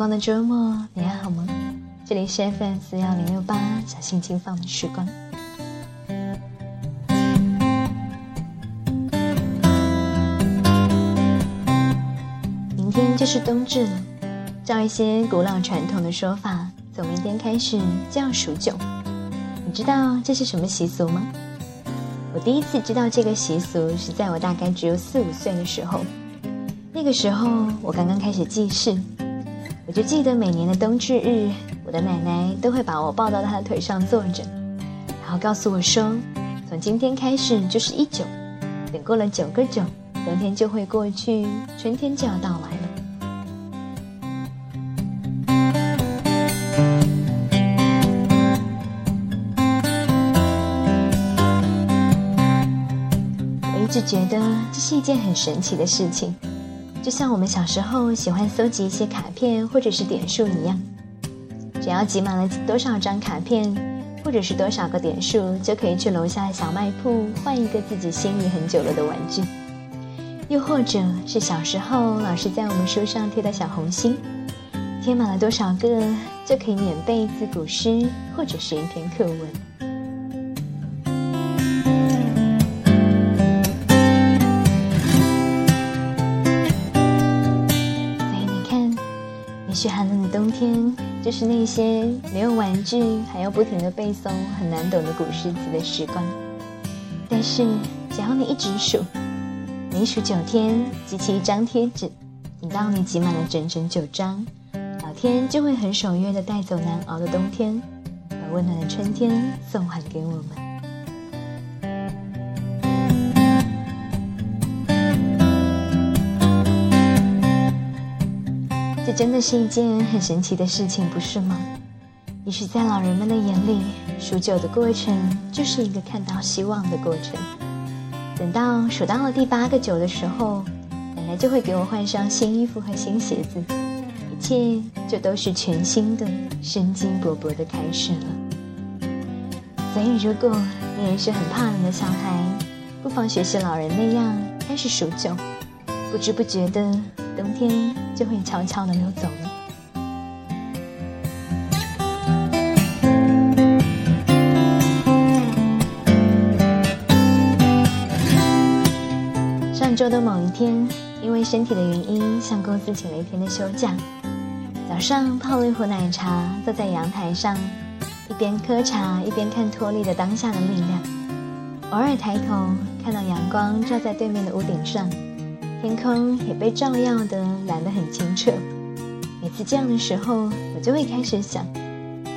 光的周末，你还好吗？这里是 FM 四幺零六八，小心轻放的时光。明天就是冬至了，照一些古老传统的说法，从明天开始就要数九。你知道这是什么习俗吗？我第一次知道这个习俗是在我大概只有四五岁的时候。那个时候我刚刚开始记事，我就记得每年的冬至日，我的奶奶都会把我抱到她的腿上坐着，然后告诉我说，从今天开始就是一九，等过了九个九，冬天就会过去，春天就要到来了。我一直觉得这是一件很神奇的事情。就像我们小时候喜欢搜集一些卡片或者是点数一样，只要集满了多少张卡片，或者是多少个点数，就可以去楼下小卖铺换一个自己心仪很久了的玩具。又或者是小时候老师在我们书上贴的小红心，贴满了多少个，就可以免背字古诗或者是一篇课文。就是那些没有玩具，还要不停的背诵很难懂的古诗词的时光。但是，只要你一直数，每数九天，集齐一张贴纸，等到你集满了整整九张，老天就会很守约的带走难熬的冬天，把温暖的春天送还给我们。这真的是一件很神奇的事情，不是吗？也许在老人们的眼里，数九的过程就是一个看到希望的过程。等到数到了第八个九的时候，奶奶就会给我换上新衣服和新鞋子，一切就都是全新的、生机勃勃的开始了。所以，如果你也是很怕冷的小孩，不妨学习老人那样开始数九，不知不觉的。冬天就会悄悄的溜走了。上周的某一天，因为身体的原因，向公司请了一天的休假。早上泡了一壶奶茶，坐在阳台上，一边喝茶一边看脱力的当下的力量。偶尔抬头，看到阳光照在对面的屋顶上。天空也被照耀的蓝得很清澈。每次这样的时候，我就会开始想：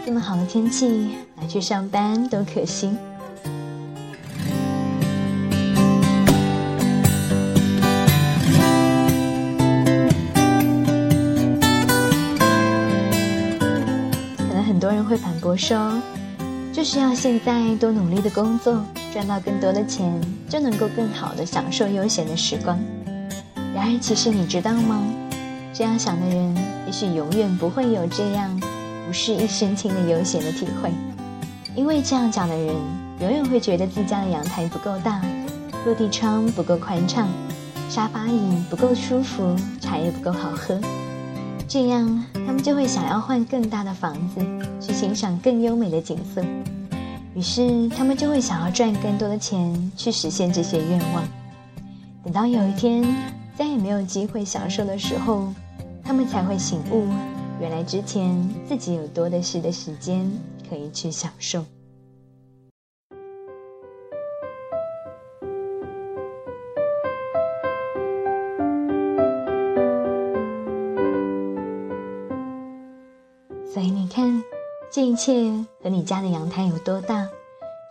这么好的天气，拿去上班多可惜。可能很多人会反驳说，就是要现在多努力的工作，赚到更多的钱，就能够更好的享受悠闲的时光。然而，其实你知道吗？这样想的人，也许永远不会有这样无事一身轻的悠闲的体会。因为这样讲的人，永远会觉得自家的阳台不够大，落地窗不够宽敞，沙发椅不够舒服，茶叶不够好喝。这样，他们就会想要换更大的房子，去欣赏更优美的景色。于是，他们就会想要赚更多的钱，去实现这些愿望。等到有一天，再也没有机会享受的时候，他们才会醒悟，原来之前自己有多的是的时间可以去享受。所以你看，这一切和你家的阳台有多大，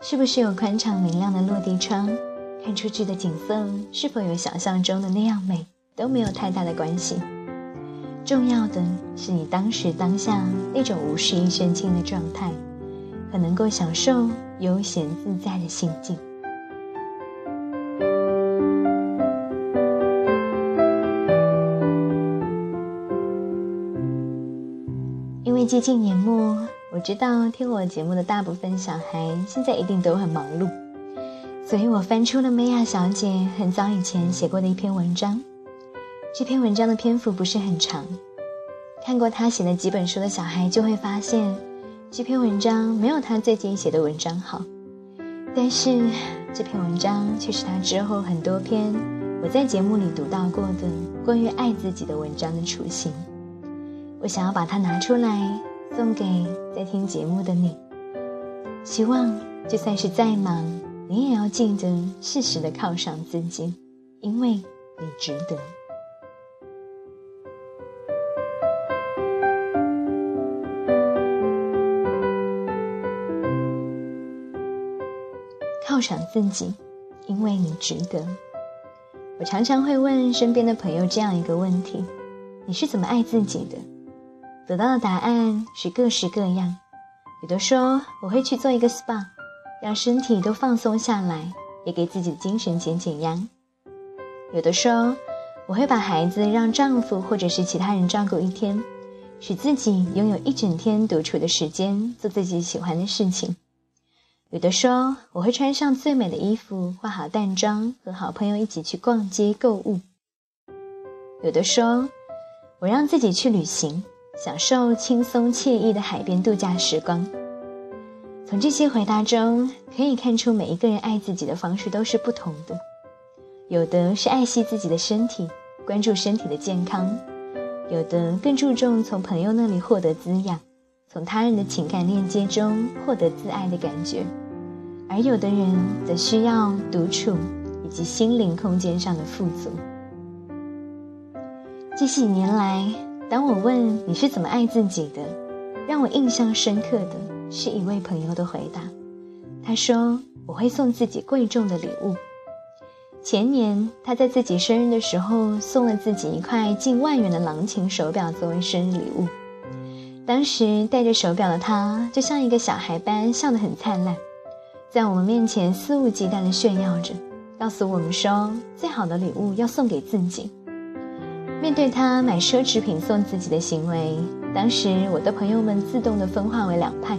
是不是有宽敞明亮的落地窗？看出去的景色是否有想象中的那样美，都没有太大的关系。重要的是你当时当下那种无事一身轻的状态，和能够享受悠闲自在的心境。因为接近年末，我知道听我节目的大部分小孩现在一定都很忙碌。所以我翻出了梅亚小姐很早以前写过的一篇文章，这篇文章的篇幅不是很长，看过她写的几本书的小孩就会发现，这篇文章没有她最近写的文章好，但是这篇文章却是她之后很多篇我在节目里读到过的关于爱自己的文章的雏形。我想要把它拿出来送给在听节目的你，希望就算是再忙，你也要记得适时的犒赏自己，因为你值得。犒赏自己，因为你值得。我常常会问身边的朋友这样一个问题：你是怎么爱自己的？得到的答案是各式各样，有的说我会去做一个 SPA，让身体都放松下来，也给自己的精神减减压；有的说我会把孩子让丈夫或者是其他人照顾一天，使自己拥有一整天独处的时间，做自己喜欢的事情；有的说我会穿上最美的衣服，化好淡妆，和好朋友一起去逛街购物；有的说我让自己去旅行。享受轻松惬意的海边度假时光。从这些回答中可以看出，每一个人爱自己的方式都是不同的。有的是爱惜自己的身体，关注身体的健康；有的更注重从朋友那里获得滋养，从他人的情感链接中获得自爱的感觉；而有的人则需要独处以及心灵空间上的富足。这几年来。当我问你是怎么爱自己的，让我印象深刻的是一位朋友的回答。他说：“我会送自己贵重的礼物。”前年他在自己生日的时候送了自己一块近万元的狼琴手表作为生日礼物。当时戴着手表的他就像一个小孩般笑得很灿烂，在我们面前肆无忌惮地炫耀着，告诉我们说：“最好的礼物要送给自己。”面对他买奢侈品送自己的行为，当时我的朋友们自动的分化为两派，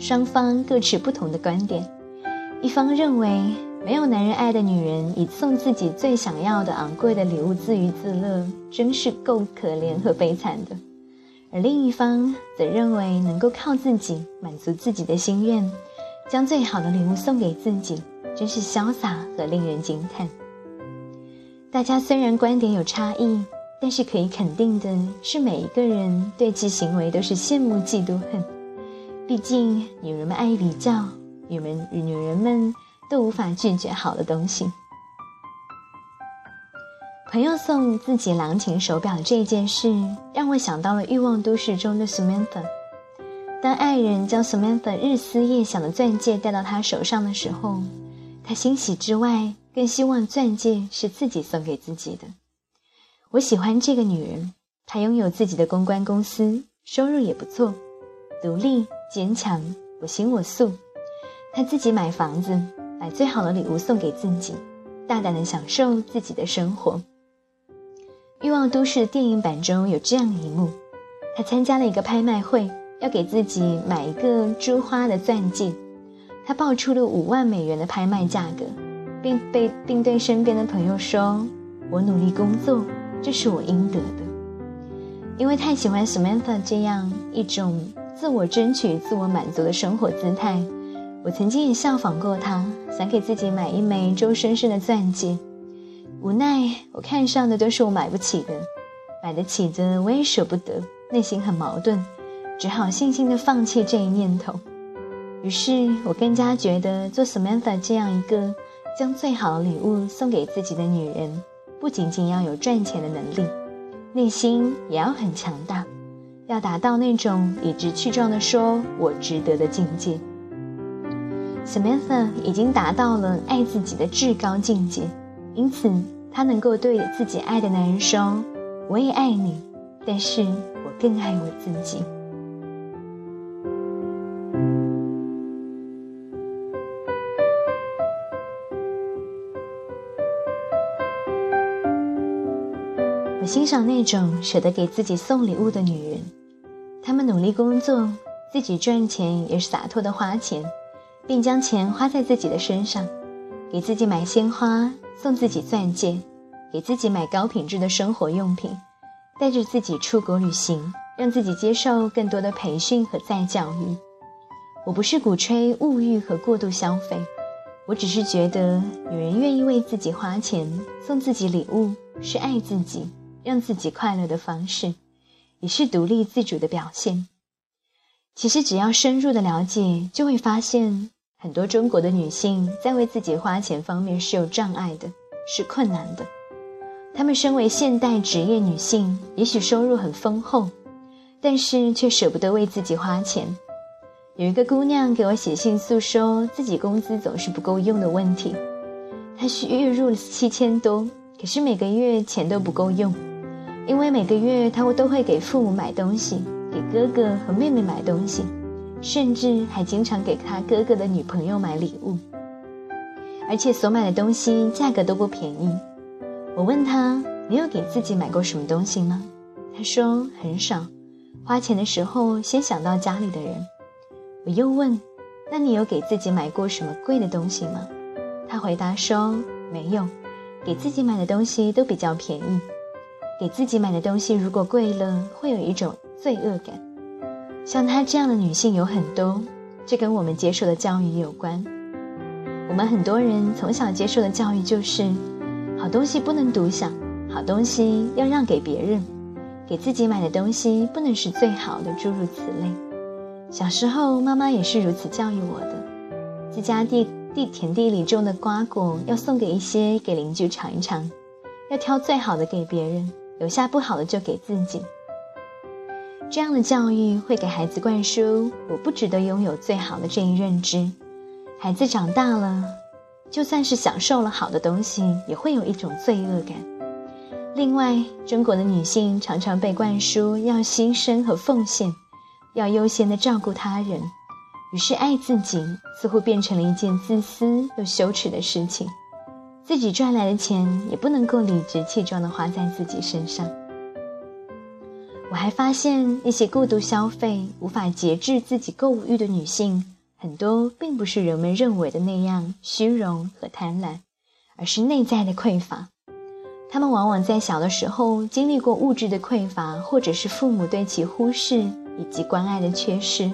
双方各持不同的观点。一方认为没有男人爱的女人以送自己最想要的昂贵的礼物自娱自乐，真是够可怜和悲惨的；而另一方则认为能够靠自己满足自己的心愿，将最好的礼物送给自己，真是潇洒和令人惊叹。大家虽然观点有差异，但是可以肯定的是，每一个人对其行为都是羡慕、嫉妒、恨。毕竟，女人们爱比较，女人女人们都无法拒绝好的东西。朋友送自己狼琴手表这件事，让我想到了《欲望都市》中的 Samantha。当爱人将 Samantha 日思夜想的钻戒戴到他手上的时候，他欣喜之外。更希望钻戒是自己送给自己的。我喜欢这个女人，她拥有自己的公关公司，收入也不错，独立坚强，我行我素。他自己买房子，买最好的礼物送给自己，大胆的享受自己的生活。《欲望都市》电影版中有这样一幕：他参加了一个拍卖会，要给自己买一个珠花的钻戒，他报出了五万美元的拍卖价格。并被并对身边的朋友说：“我努力工作，这是我应得的。”因为太喜欢 Samantha 这样一种自我争取、自我满足的生活姿态，我曾经也效仿过他，想给自己买一枚周生生的钻戒。无奈我看上的都是我买不起的，买得起的我也舍不得，内心很矛盾，只好悻悻地放弃这一念头。于是我更加觉得做 Samantha 这样一个。将最好的礼物送给自己的女人，不仅仅要有赚钱的能力，内心也要很强大，要达到那种理直气壮的说“我值得”的境界。Samantha 已经达到了爱自己的至高境界，因此她能够对自己爱的男人说：“我也爱你，但是我更爱我自己。”我欣赏那种舍得给自己送礼物的女人，他们努力工作，自己赚钱也是洒脱的花钱，并将钱花在自己的身上，给自己买鲜花，送自己钻戒，给自己买高品质的生活用品，带着自己出国旅行，让自己接受更多的培训和再教育。我不是鼓吹物欲和过度消费，我只是觉得女人愿意为自己花钱，送自己礼物，是爱自己、让自己快乐的方式，也是独立自主的表现。其实，只要深入的了解，就会发现很多中国的女性在为自己花钱方面是有障碍的，是困难的。她们身为现代职业女性，也许收入很丰厚，但是却舍不得为自己花钱。有一个姑娘给我写信诉说自己工资总是不够用的问题，她是月入七千多，可是每个月钱都不够用，因为每个月她都会给父母买东西。给哥哥和妹妹买东西，甚至还经常给他哥哥的女朋友买礼物，而且所买的东西价格都不便宜。我问他：“你有给自己买过什么东西吗？”他说：“很少，花钱的时候先想到家里的人。”我又问：“那你有给自己买过什么贵的东西吗？”他回答说：“没有，给自己买的东西都比较便宜。给自己买的东西如果贵了，会有一种……”罪恶感，像她这样的女性有很多，这跟我们接受的教育有关。我们很多人从小接受的教育就是，好东西不能独享，好东西要让给别人，给自己买的东西不能是最好的，诸如此类。小时候，妈妈也是如此教育我的，自家地地田地里种的瓜果要送给一些给邻居尝一尝，要挑最好的给别人，留下不好的就给自己。这样的教育会给孩子灌输“我不值得拥有最好的”这一认知。孩子长大了，就算是享受了好的东西，也会有一种罪恶感。另外，中国的女性常常被灌输要牺牲和奉献，要优先的照顾他人，于是爱自己似乎变成了一件自私又羞耻的事情。自己赚来的钱也不能够理直气壮的花在自己身上。我还发现，那些过度消费、无法节制自己购物欲的女性，很多并不是人们认为的那样虚荣和贪婪，而是内在的匮乏。她们往往在小的时候经历过物质的匮乏，或者是父母对其忽视以及关爱的缺失。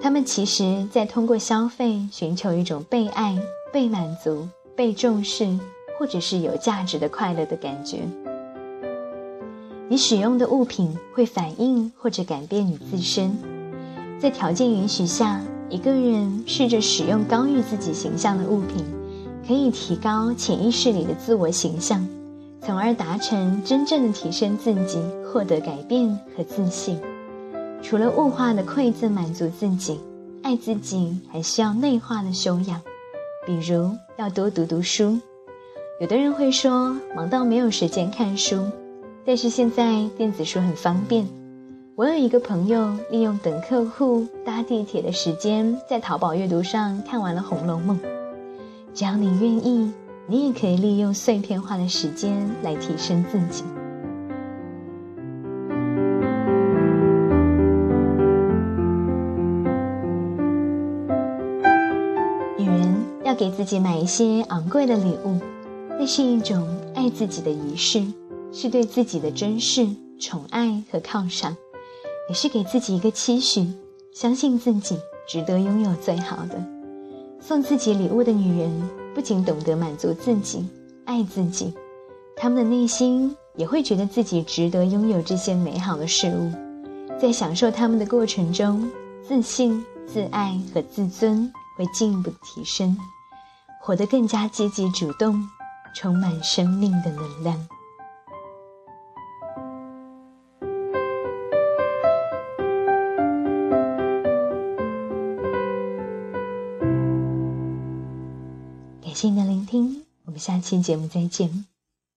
她们其实在通过消费寻求一种被爱、被满足、被重视，或者是有价值的快乐的感觉。你使用的物品会反映或者改变你自身，在条件允许下，一个人试着使用高于自己形象的物品，可以提高潜意识里的自我形象，从而达成真正的提升自己，获得改变和自信。除了物化的馈赠满足自己，爱自己还需要内化的修养，比如要多读读书。有的人会说，忙到没有时间看书。但是现在电子书很方便，我有一个朋友利用等客户搭地铁的时间，在淘宝阅读上看完了《红楼梦》。只要你愿意，你也可以利用碎片化的时间来提升自己。给自己买一些昂贵的礼物，那是一种爱自己的仪式。是对自己的珍视、宠爱和犒赏，也是给自己一个期许，相信自己值得拥有最好的。送自己礼物的女人，不仅懂得满足自己、爱自己，她们的内心也会觉得自己值得拥有这些美好的事物。在享受他们的过程中，自信、自爱和自尊会进一步提升，活得更加积极主动，充满生命的能量。感谢您的聆听，我们下期节目再见。